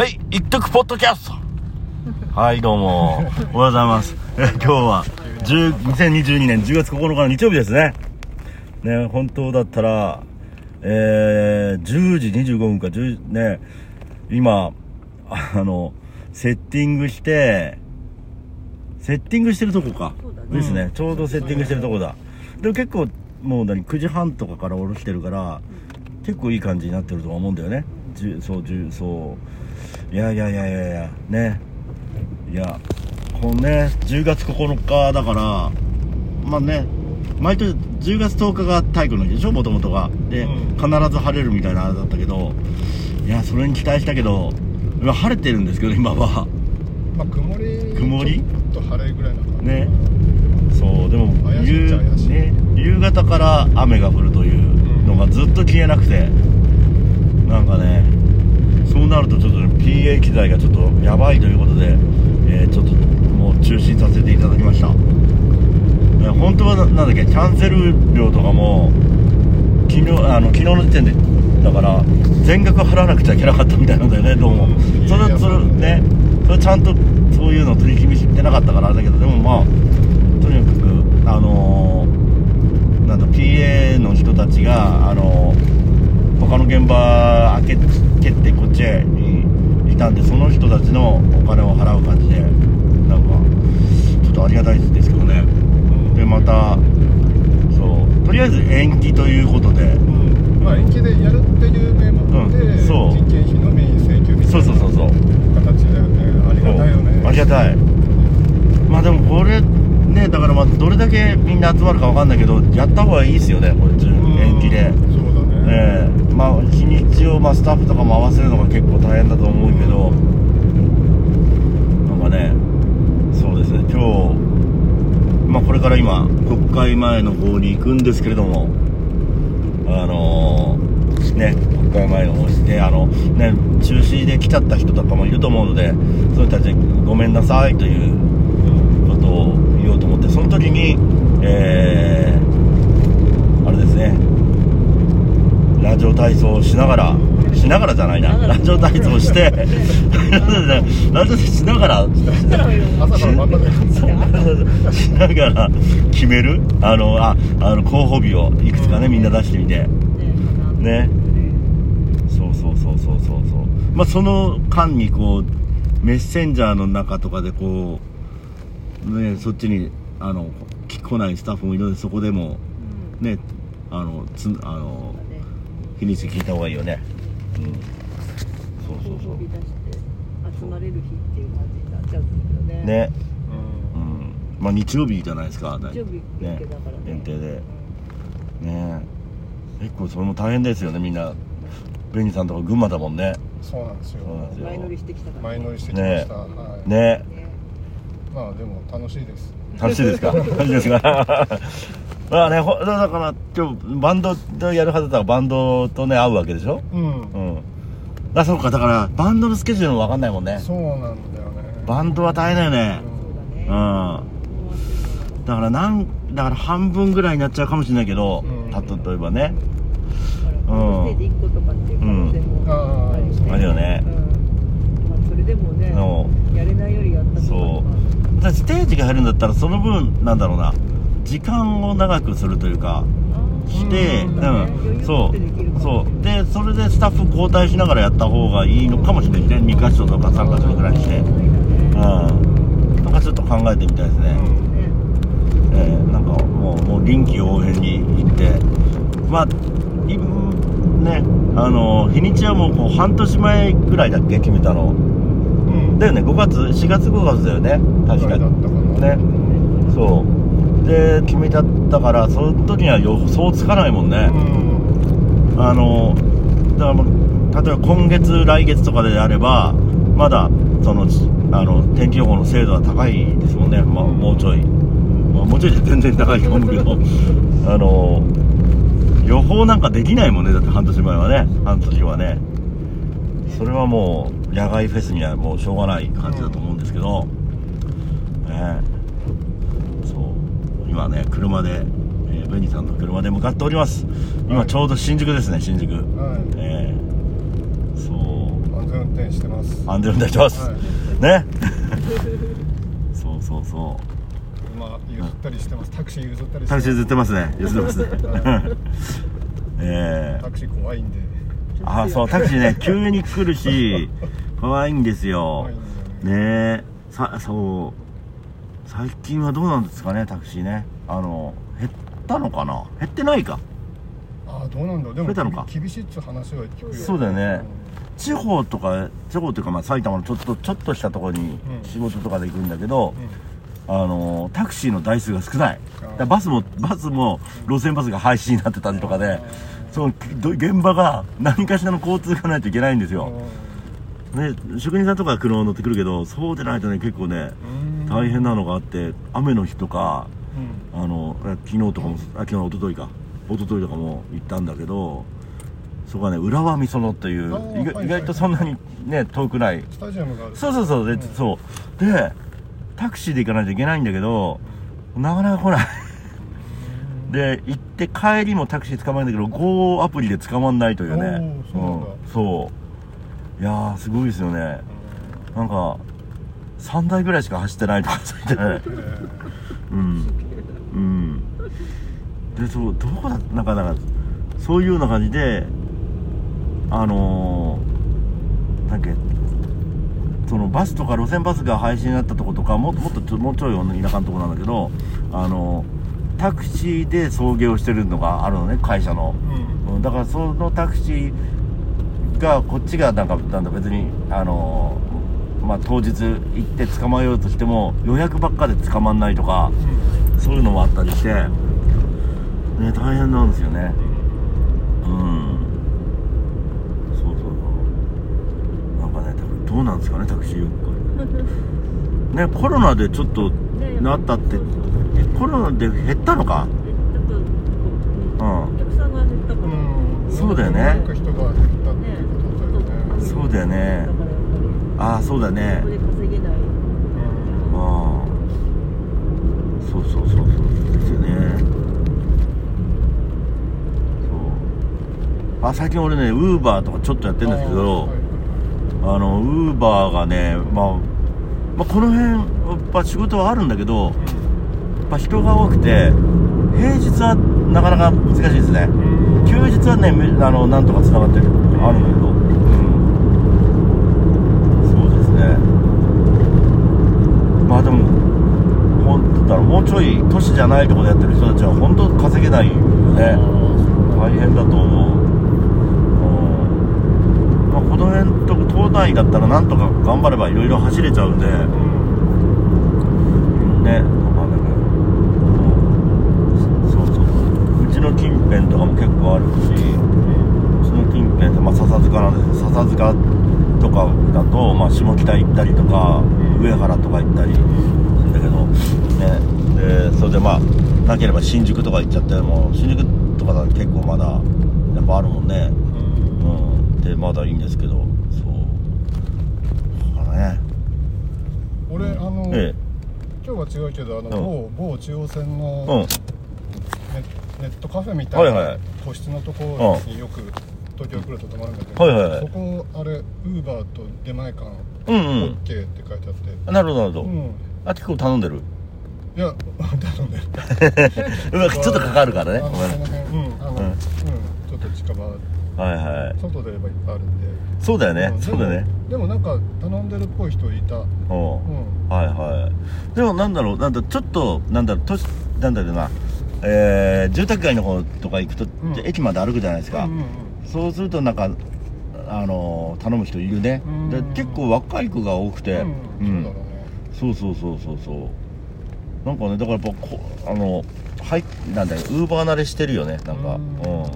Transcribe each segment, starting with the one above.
はい、一徳ポッドキャスト。はい、どうも。おはようございます。え今日は、10 2022年10月9日の日曜日ですね。ね、本当だったら、えー、10時25分か、10、ね、今、あの、セッティングして、セッティングしてるとこか。そうだねですね、ちょうどセッティングしてるとこだ。でも結構、もう何、9時半とかから下ろしてるから、結構いい感じになってるとは思うんだよね。そう、そう。いやいやいやいやいや、ね。いや、このね、10月9日だから、まあね、毎年10月10日が体育の日でしょ、もともとが。で、うん必ず晴れるみたいなあれだったけど、いや、それに期待したけど、今晴れてるんですけど、今は。まあ曇り曇り？ちょっと晴れぐらいなのかなねそうでもね、夕方から雨が降るというのがずっと消えなくて、なんかねそうなるとちょっと、ね、PA 機材がちょっとやばいということで、えーちょっともう中止させていただきました、えー本当はななんだっけキャンセル料とかも昨日あの昨日の時点でだから全額払わなくちゃいけなかったみたいなんだよねどうも、うんそれそれねそれちゃんとそういうの取り決めしてなかったからあれだけどでもまあとにかくあのーなんだ PA の人たちがあのー他の現場開け蹴ってこっちへいいたんでその人たちのお金を払う感じでなんかちょっとありがたいですけどね。でまたそうとりあえず延期ということで。うん。まあ延期でやるっていう名目で、うん。そう。人件費のみ請求みたいなそうそうそうそう。形だよねありがたいよね。ありがたい。まあでもこれねだからまあどれだけみんな集まるかわかんないけどやった方がいいですよねこれうん。延期でええまあ日にちをまあスタッフとかも合わせるのが結構大変だと思うけどなんかねそうですね今日まあこれから今国会前の方に行くんですけれどもあのーね国会前の方にであのね中止で来ちゃった人とかもいると思うのでそういう人たちにごめんなさいということを言おうと思ってその時にえー、あれですねラジオ体操をしながらしながらじゃないな。ラジオ体操して ラジオしながらしながら決める？あのああの候補日をいくつかねみんな出してみて。ね。そうそうそうそうそうそう。まあその間にこうメッセンジャーの中とかでこうねそっちにあの来ないスタッフもいるのでそこでもねあのつあの日にち聞いた方がいいよね。うん。そうそうそ出して集まれる日っていう感じになっちゃうんだけどね。うねうん。まあ日曜日じゃないですか日曜日限定だからね。限定で。ね。結構それも大変ですよねみんな。ベニさんとか群馬だもんね。そうなんですよ。前乗りしてきたから前乗りしてきました、はい。ね。ね。まあでも楽しいです。楽しいですか？楽しいですか？まあねほだから今日バンドでやるはずだったらバンドとね会うわけでしょ？うん、うん。あそうかだからバンドのスケジュールも分かんないもんね。そうなんだよね。バンドは大変だよね。そうん。だからなんだから半分ぐらいになっちゃうかもしれないけど、うん。た例えばね。だからステージ1個とかっていう可能性もあるよね。あるよね。うん。まあそれでもねう。やれないよりやった方がそう。だからステージが入るんだったらその分なんだろうな時間を長くするというかして、うんうん、そうそう。でそれでスタッフ交代しながらやった方がいいのかもしれないね。2箇所とか3箇所ぐらいにして。うん。なんかちょっと考えてみたいですね、えーなんかもうもう臨機応変に行って。まあいねあの日にちはもうこう半年前ぐらいだっけ決めたの。うん。だよね。5月4月5月だよね。確かぐらいだったかな。ね。そうで決めちゃったからその時には予想つかないもんね、うん。あのだからもう例えば今月来月とかであればまだそのあの天気予報の精度は高いですもんね、まあ、もうちょい、まあ、もうちょいで全然高いと思うけど。あの予報なんかできないもんね。だって半年前はね。半年はね。それはもう野外フェスにはもうしょうがない感じだと思うんですけど、ね今ね車で、えーベニさんの車で向かっております。今ちょうど新宿ですね新宿。はい。ええそう。安全運転してます。安全運転してます、はい。ね。そうそうそう。今譲ったりしてます。タクシー譲ったりタクシー譲ってますね。譲ってますね。はい。ええタクシー怖いんで。あそうタクシーね急に来るし怖いんですよ。ね。えさそう最近はどうなんですかねタクシーね。あの減ったのかな？減ってないか？ああどうなんだでも増えたのか？厳しいっつう話は聞くよ。そうだよね。地方とか地方というかまあ埼玉のちょっとちょっとしたところにうん。仕事とかで行くんだけど、うん、あのタクシーの台数が少ない。バスもバスも路線バスが廃止になってたりとかでそのど現場が何かしらの交通がないといけないんですよ、ね、職人さんとかは車を乗ってくるけどそうでないとね結構ねうん大変なのがあって雨の日とかうん。あのえ昨日とかもあ昨日一昨日か。一昨日とかも行ったんだけどそこはね浦和美園っていう意外はい意外とそんなにね遠くない。スタジアムがある。そうそうそうで,、うん。そう。でタクシーで行かないといけないんだけどなかなか来ない。で行って帰りもタクシー捕まえるんだけど GO アプリで捕まんないというね。そうなんだ。そう。いやーすごいですよね。なんか3台ぐらいしか走ってないとかそう言ってうん。うん。でそうどこだなんかなんかそういうような感じであのー、なんだっけそのバスとか路線バスが廃止になったとことかももっともうちょい田舎のとこなんだけどあのタクシーで送迎をしてるのがあるのね会社の、うん。うんだからそのタクシーがこっちがなんかなんだ別にあのーまあ当日行って捕まえようとしても予約ばっかで捕まんないとかそういうのもあったりしてね大変なんですよね。うん。そうそうそう。なんかねどうなんですかねタクシー。業界ねコロナでちょっとねなったってコロナで減ったのか？う、うん。お客さんが減ったから、うん。そうだよね。なんか人が減ったっていうことだよね。そうだよねああそうだね。そこで稼げない。ああそうそうそうそうですよね。そう。あ最近俺ねウーバーとかちょっとやってるんですけどあのウーバーがね、まあ、まあこの辺やっぱ仕事はあるんだけどやっぱ人が多くて平日はなかなか難しいですね。休日はねめあのなんとかつながってるあるんだけど、うん、そうですねまあでもほんだろうもうちょい都市じゃないところでやってる人たちは本当稼げないよね。大変だと思う、うん。まあ、この辺と東大だったらなんとか頑張ればいろいろ走れちゃうんで。ね。まあなんかうんそうそう。うちの近辺とかも結構あるしうちの近辺って、まあ、笹塚なんですけど笹塚とかだと、まあ、下北行ったりとか上原とか行ったりするんだけどね。でそれでまあなければ新宿とか行っちゃってもう新宿とかだと結構まだやっぱあるもんね。うん。でまだいいんですけどそう。だからね。俺あの、え今日は違うけどあの、う某某中央線のえうん。ネ,、ネットカフェみたいな、個室のところによく東京来ると泊まるんだけど、はいはいはい。そこあれウーバーと出前館うんうん。OK って書いてあって、なるほどなるほど、うん。あ結構頼んでる？いや頼んでうわちょっとかかるからね。あのごめん。その辺うんあの、うん。うんちょっと近場はいはい。外で言えばいっぱいあるんで。そうだよね、んそうだよね。でもなんか頼んでるっぽい人いた。う。んうん。はいはい。でもなんだろうなんだちょっとなんだろう都市なんだろうな。えー、住宅街の方とか行くと、うん。駅まで歩くじゃないですか、うんうんそうするとなんかあのー頼む人いるね、うん。で結構若い子が多くて、うん、そうだろうね。そうそうそうそうそうなんかねだからやっぱこあのはいなんだよウーバー慣れしてるよねなんか。ううん。ん、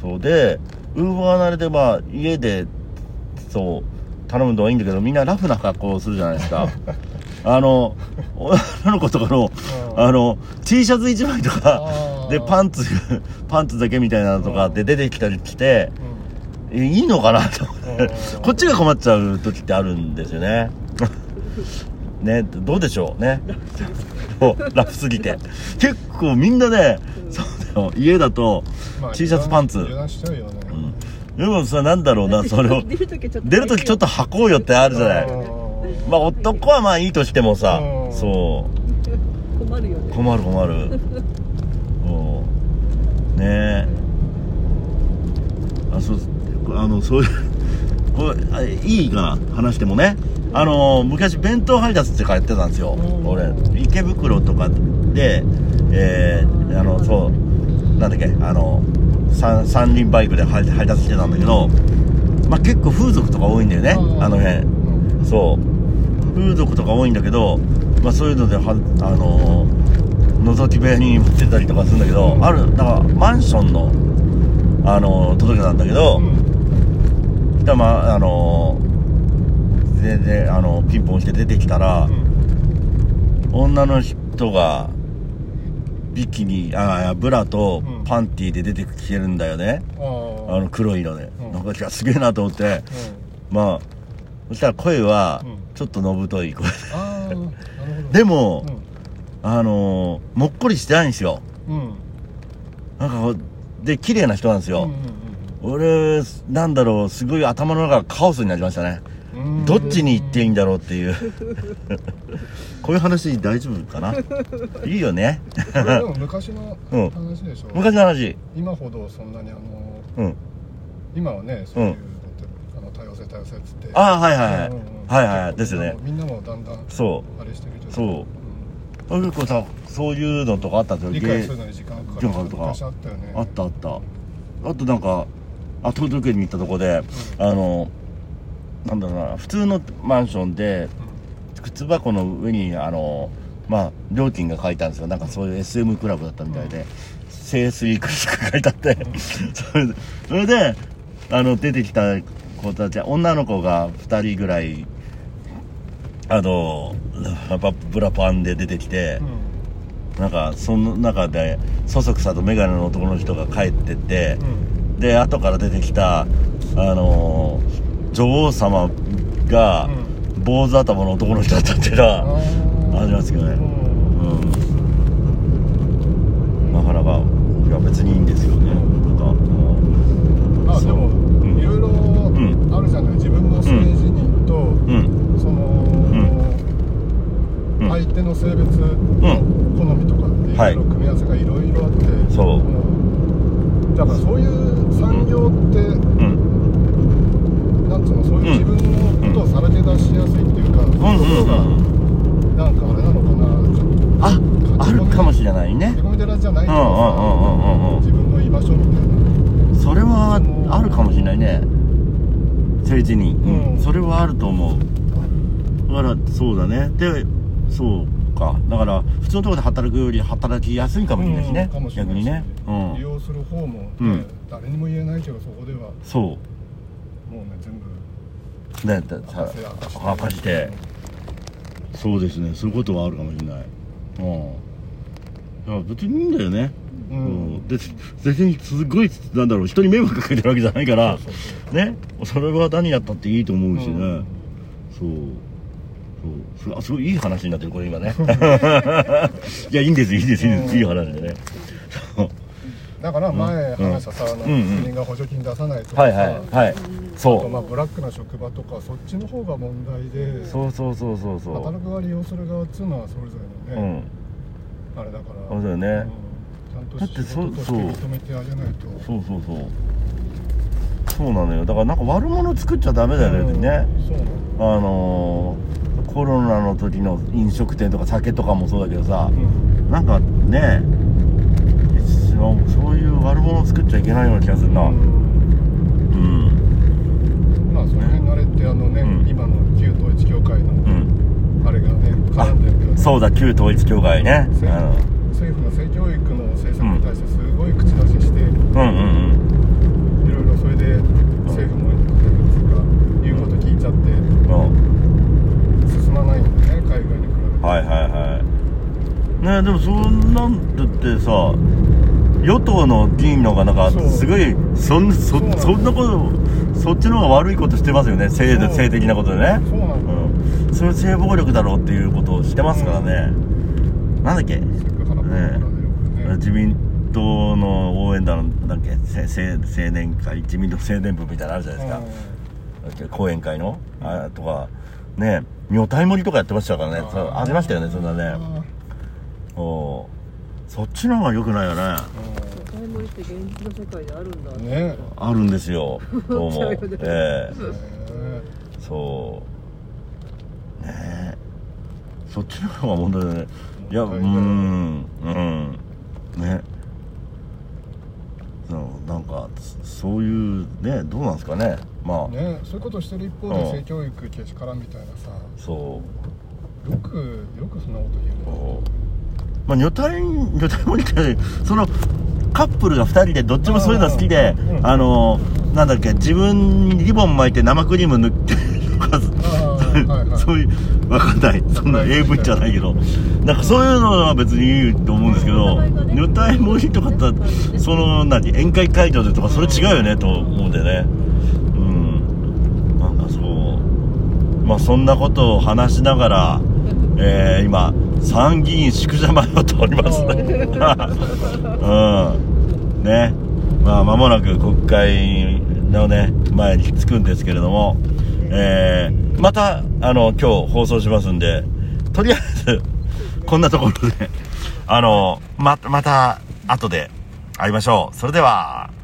そうでウーバー慣れでまあ家でそう頼むのはいいんだけどみんなラフな格好をするじゃないですか。あの女の子とかのうん。あの T シャツ1枚とかでパンツパンツだけみたいなのとかで出てきたりしてうん。えいいのかなと思って。うん。こっちが困っちゃう時ってあるんですよねねどうでしょうね。ラフすぎて。結構みんなねそうだよ。家だとまあ T シャツパンツ。油断しちゃうよね、うん。でもさなんだろうなそれを。出るときちょっと出る時ちょっと吐こうよってあるじゃない。まあ男はまあいいとしてもさうん。そう。困るよね。困る困る。そう。ね。えあそうあのそういうこれあいいかな話してもねあの昔弁当配達って書いてたんですよ。うん。俺池袋とかでえー、あのそうなんだっけあの三三輪バイクで配配達してたんだけどまあ結構風俗とか多いんだよねあの辺。そう。風俗とか多いんだけど、まあ、そういうのではあのー覗き部屋に持ってたりとかするんだけど、うんあるだからマンションの、あのー届けたんだけど、そしたらまああのーでであのピンポンして出てきたら、女の人がビキニあブラとうん。パンティーで出てきてるんだよね、ああの黒いので、うん。なんかすげえなと思って。まあそしたら声はうん。ちょっとのぶとい声。で、でも、うん。あのーもっこりしてないんですよ。うん。なんかで綺麗な人なんですよ、俺なんだろうすごい頭の中がカオスになりましたね。うんどっちに行っていいんだろうっていう。こういう話大丈夫かな？いいよね。これでも昔のうん。話でしょ。昔の話。今ほどそんなにあのうん。今はねそういうのってあの多様性多様性っつって。ああはいはいはい、うんうん。はいはいですよね。みんなもだんだんそあれしてるそう。う結構さそういうのとかあったんですよ理解するのに時間かかる。とか。昔あったよね。あったあった。あとなんか後届けに行ったとこで、あのなんだろうな普通のマンションで靴箱の上にあのまあ料金が書いてあるんですよ。なんかそういう SM クラブだったみたいで、清水いくらとか書いてあって、それでそれであの出てきた子たち女の子が2人ぐらいあのやっぱブラパンで出てきて、なんかその中でそそくさと眼鏡の男の人が帰ってって、で後から出てきたあのー女王様が坊主頭の男の人だったっていうのはありますけどね。うん。なかなかいや別にいいんですよね。なんかまあでもう。ん。いろいろん。あるじゃない？自分の性自認とうん。そのうん。相手の性別の好みとかっていう組み合わせがいろいろあってそう。うんだからそういう産業ってうんなんつうのそういう自分のことをさらけ出しやすいっていうか、うんうんそういうところがうんなんかあれなのかなちょっああるかもしれないね。込み寺じゃないけどうんうんうんうんうんさ自分の居場所みたいな。それはあるかもしれないね。政治に、うん。うんそれはあると思う。だからそうだね。でそうか。だから普通のところで働くより働きやすいかもしれないしね、うんしし。逆にね。うん。利用する方も、ねうん。誰にも言えないけどそこでは。もそう。うね全部。ねださ明かせ明かし。て。そうですね。そういうことはあるかもしれない。うんいや別にいいんだよね。ううん。ん、で別にすごいなんだろう人に迷惑かけてるわけじゃないからねそれは何やったっていいと思う。しね、うん。そう。そう。すすごいいい話になってるこれ今ね。いやいいんですいいですいいです、うん。いい話でね。そう。だから前うん。話したさ、うんうん。国が補助金出さないとかさ、はいはいはい。そまあブラックな職場とかそっちの方が問題でうそうそうそうそうそう。働く側利用する側っていうのはそれぞれのね、うんあれだから。そうだよね。うん。ちゃんとだってそ仕事として認めてあげないと。そうそうそう。そうなのよ。だからなんか悪者作っちゃダメだよね、うんねあのーコロナの時の飲食店とか酒とかもそうだけどさ、うん。なんかねそういう悪者作っちゃいけないような気がするな。うん、まあその辺のあれってあのね、うん。今の旧統一教会のうん、あれがね絡んでるけど、ね、そうだ旧統一教会ね。政府の性教育の政策に対してすごい口出しして、うんうんいろいろそれで政府も言うこと聞いちゃってうん。うん進まないんだよね海外に比べて、はいはいはい。ねでもそんなんだってさ与党の議員の方がなんかすごいそんそそんなことそっちの方が悪いことしてますよね。性性的なことでね。そうなんだよ、うんそれ性暴力だろうっていうことをしてますからね、なんだっけ？ね自民党の応援団だっけ？せ青青年会？自民党青年部みたいなのあるじゃないですか、だっけ？講演会の？あとか。ね女体盛りとかやってましたからね。ありましたよねそんなね。おそっちの方が良くないよね。タイムリって現実の世界であるんだねあるんですよ。どうも。ええ。えそうそっちの方が問題だね。いやうーんうん。ね。そうなんかそそういうねどうなんですかね。まあ、ねそういうことをしてる一方うん。で性教育けしからんみたいなさ。そう。よくよくそんなこと言うまあ女体女体盛りってそのカップルが2人でどっちもそういうの好きでうん。あのなんだっけ自分にリボン巻いて生クリーム塗って そういうわかんない。そんな AV じゃないけど。なんかそういうのは別にいいと思うんですけど女体盛りとかってその何宴会会場でとかそれ違うよねと思うんでね。うん。なんかそう。まあそんなことを話しながらえー、今参議院宿舎前を通ります。ね うん。ね。まあ間もなく国会のね前に着くんですけれどもえー、またあの今日放送しますんでとりあえずこんなところであのままた後で会いましょう。それでは。